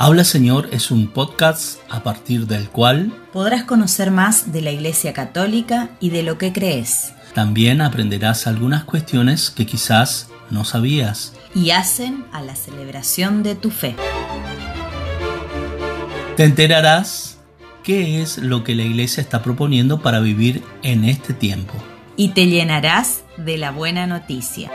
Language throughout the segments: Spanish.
Habla Señor es un podcast a partir del cual podrás conocer más de la Iglesia Católica y de lo que crees. También aprenderás algunas cuestiones que quizás no sabías. Y hacen a la celebración de tu fe. Te enterarás qué es lo que la Iglesia está proponiendo para vivir en este tiempo. Y te llenarás de la buena noticia.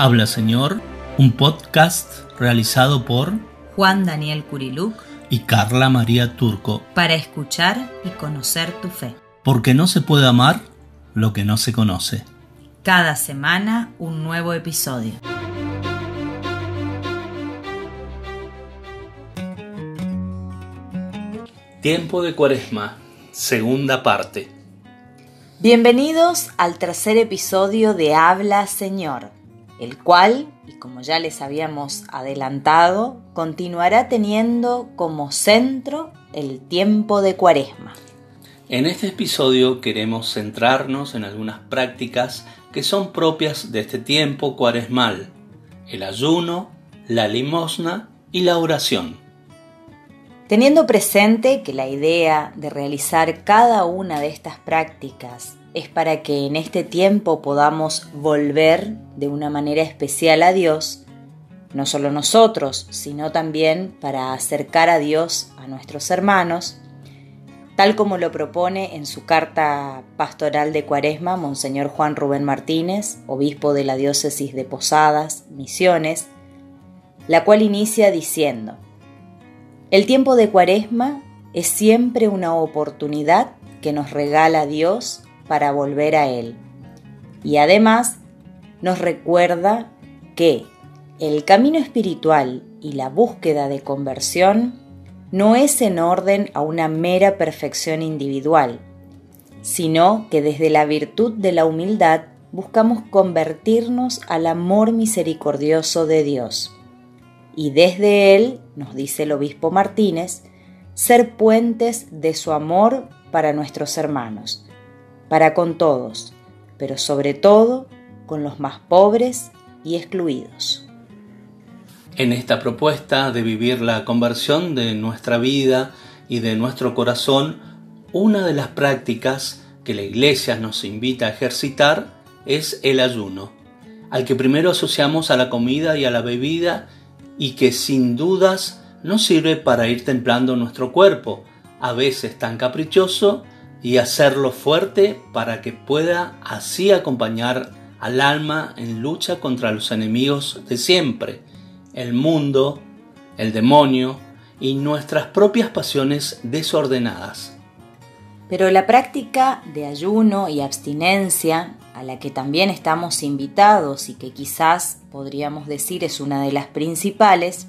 Habla Señor, un podcast realizado por Juan Daniel Curiluc y Carla María Turco para escuchar y conocer tu fe. Porque no se puede amar lo que no se conoce. Cada semana un nuevo episodio. Tiempo de Cuaresma, segunda parte. Bienvenidos al tercer episodio de Habla Señor el cual, y como ya les habíamos adelantado, continuará teniendo como centro el tiempo de Cuaresma. En este episodio queremos centrarnos en algunas prácticas que son propias de este tiempo cuaresmal, el ayuno, la limosna y la oración. Teniendo presente que la idea de realizar cada una de estas prácticas es para que en este tiempo podamos volver de una manera especial a Dios, no solo nosotros, sino también para acercar a Dios a nuestros hermanos, tal como lo propone en su carta pastoral de Cuaresma Monseñor Juan Rubén Martínez, obispo de la diócesis de Posadas, Misiones, la cual inicia diciendo, el tiempo de Cuaresma es siempre una oportunidad que nos regala Dios para volver a Él. Y además nos recuerda que el camino espiritual y la búsqueda de conversión no es en orden a una mera perfección individual, sino que desde la virtud de la humildad buscamos convertirnos al amor misericordioso de Dios. Y desde Él, nos dice el obispo Martínez, ser puentes de su amor para nuestros hermanos, para con todos, pero sobre todo con los más pobres y excluidos. En esta propuesta de vivir la conversión de nuestra vida y de nuestro corazón, una de las prácticas que la Iglesia nos invita a ejercitar es el ayuno, al que primero asociamos a la comida y a la bebida y que sin dudas nos sirve para ir templando nuestro cuerpo, a veces tan caprichoso y hacerlo fuerte para que pueda así acompañar al alma en lucha contra los enemigos de siempre, el mundo, el demonio y nuestras propias pasiones desordenadas. Pero la práctica de ayuno y abstinencia, a la que también estamos invitados y que quizás podríamos decir es una de las principales,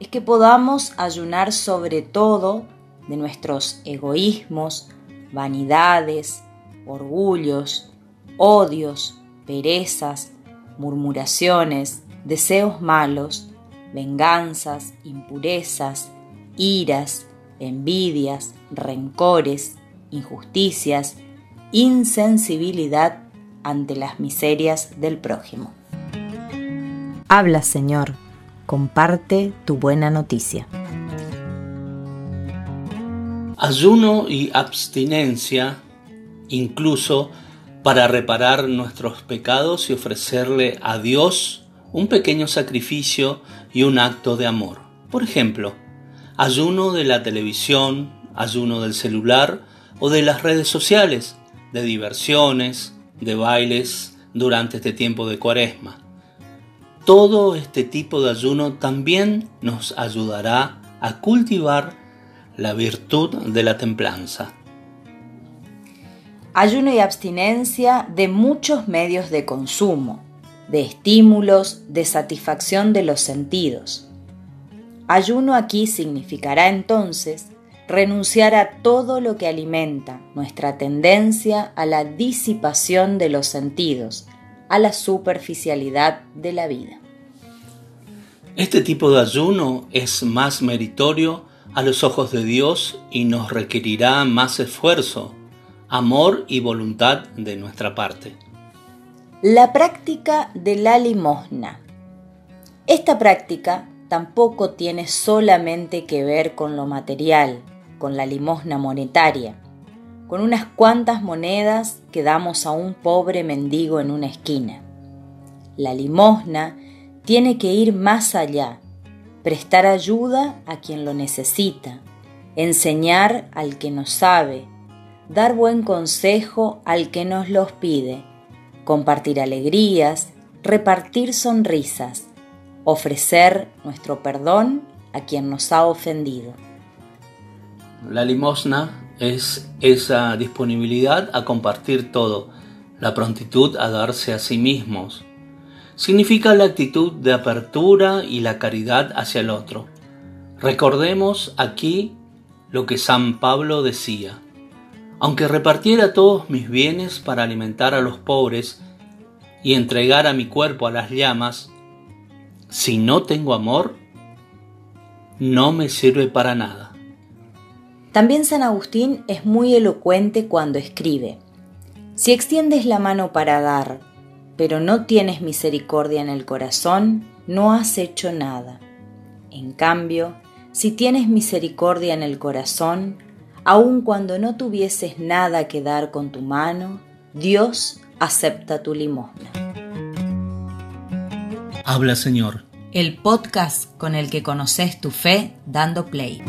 es que podamos ayunar sobre todo de nuestros egoísmos, vanidades, orgullos, odios, perezas, murmuraciones, deseos malos, venganzas, impurezas, iras, envidias, rencores, injusticias, insensibilidad ante las miserias del prójimo. Habla, Señor, comparte tu buena noticia. Ayuno y abstinencia, incluso para reparar nuestros pecados y ofrecerle a Dios un pequeño sacrificio y un acto de amor. Por ejemplo, ayuno de la televisión, ayuno del celular o de las redes sociales, de diversiones, de bailes durante este tiempo de cuaresma. Todo este tipo de ayuno también nos ayudará a cultivar la virtud de la templanza. Ayuno y abstinencia de muchos medios de consumo, de estímulos, de satisfacción de los sentidos. Ayuno aquí significará entonces renunciar a todo lo que alimenta nuestra tendencia a la disipación de los sentidos, a la superficialidad de la vida. Este tipo de ayuno es más meritorio a los ojos de Dios y nos requerirá más esfuerzo, amor y voluntad de nuestra parte. La práctica de la limosna. Esta práctica tampoco tiene solamente que ver con lo material, con la limosna monetaria, con unas cuantas monedas que damos a un pobre mendigo en una esquina. La limosna tiene que ir más allá, prestar ayuda a quien lo necesita, enseñar al que no sabe, dar buen consejo al que nos los pide, compartir alegrías, repartir sonrisas, ofrecer nuestro perdón a quien nos ha ofendido. La limosna es esa disponibilidad a compartir todo, la prontitud a darse a sí mismos. Significa la actitud de apertura y la caridad hacia el otro. Recordemos aquí lo que San Pablo decía. Aunque repartiera todos mis bienes para alimentar a los pobres y entregar a mi cuerpo a las llamas, si no tengo amor, no me sirve para nada. También San Agustín es muy elocuente cuando escribe, si extiendes la mano para dar, pero no tienes misericordia en el corazón, no has hecho nada. En cambio, si tienes misericordia en el corazón, aun cuando no tuvieses nada que dar con tu mano, Dios acepta tu limosna. Habla Señor. El podcast con el que conoces tu fe dando play.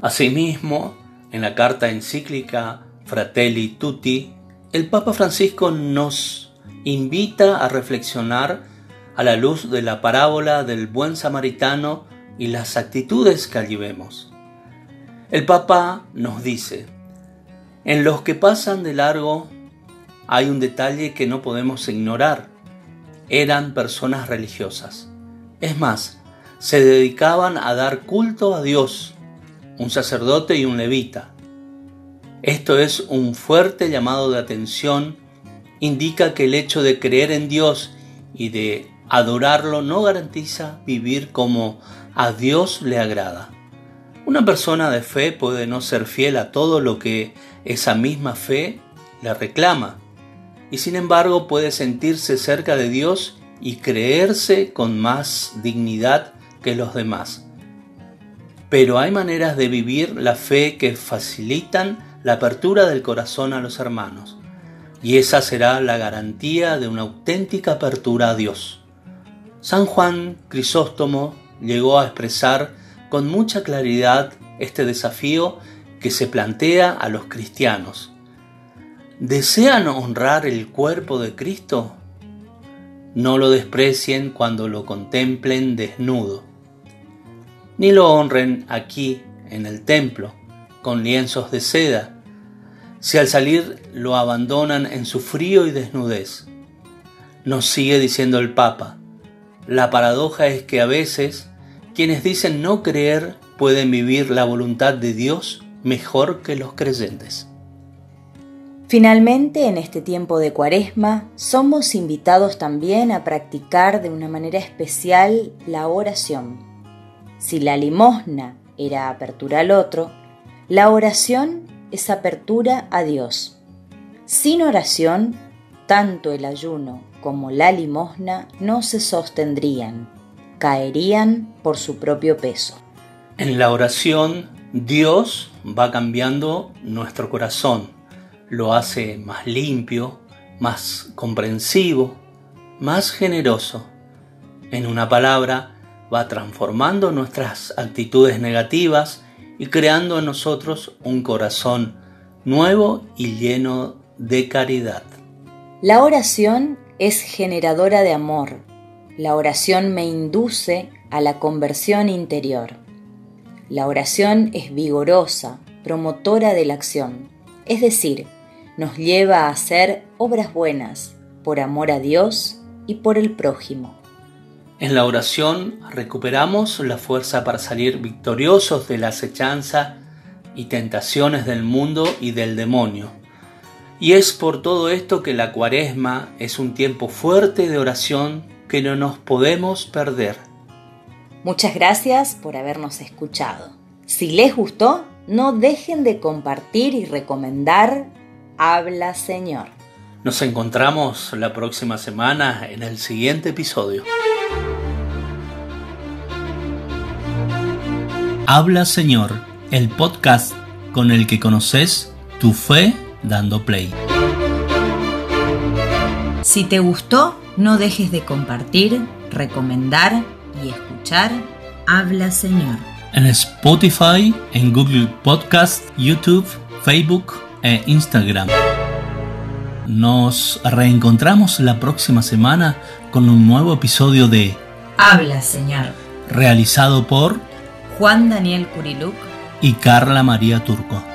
Asimismo, en la carta encíclica Fratelli Tutti, el Papa Francisco nos invita a reflexionar a la luz de la parábola del buen samaritano y las actitudes que allí vemos. El Papa nos dice, en los que pasan de largo hay un detalle que no podemos ignorar. Eran personas religiosas. Es más, se dedicaban a dar culto a Dios, un sacerdote y un levita. Esto es un fuerte llamado de atención, indica que el hecho de creer en Dios y de adorarlo no garantiza vivir como a Dios le agrada. Una persona de fe puede no ser fiel a todo lo que esa misma fe le reclama, y sin embargo puede sentirse cerca de Dios y creerse con más dignidad que los demás. Pero hay maneras de vivir la fe que facilitan la apertura del corazón a los hermanos, y esa será la garantía de una auténtica apertura a Dios. San Juan Crisóstomo llegó a expresar con mucha claridad este desafío que se plantea a los cristianos. ¿Desean honrar el cuerpo de Cristo? No lo desprecien cuando lo contemplen desnudo, ni lo honren aquí en el templo con lienzos de seda, si al salir lo abandonan en su frío y desnudez. Nos sigue diciendo el Papa, la paradoja es que a veces quienes dicen no creer pueden vivir la voluntad de Dios mejor que los creyentes. Finalmente, en este tiempo de cuaresma, somos invitados también a practicar de una manera especial la oración. Si la limosna era apertura al otro, la oración es apertura a Dios. Sin oración, tanto el ayuno como la limosna no se sostendrían caerían por su propio peso. En la oración, Dios va cambiando nuestro corazón, lo hace más limpio, más comprensivo, más generoso. En una palabra, va transformando nuestras actitudes negativas y creando en nosotros un corazón nuevo y lleno de caridad. La oración es generadora de amor, la oración me induce a la conversión interior. La oración es vigorosa, promotora de la acción, es decir, nos lleva a hacer obras buenas por amor a Dios y por el prójimo. En la oración recuperamos la fuerza para salir victoriosos de la acechanza y tentaciones del mundo y del demonio. Y es por todo esto que la cuaresma es un tiempo fuerte de oración que no nos podemos perder. Muchas gracias por habernos escuchado. Si les gustó, no dejen de compartir y recomendar Habla Señor. Nos encontramos la próxima semana en el siguiente episodio. Habla Señor, el podcast con el que conoces tu fe dando play. Si te gustó, no dejes de compartir, recomendar y escuchar Habla Señor. En Spotify, en Google Podcast, YouTube, Facebook e Instagram. Nos reencontramos la próxima semana con un nuevo episodio de Habla Señor. Realizado por Juan Daniel Curiluc y Carla María Turco.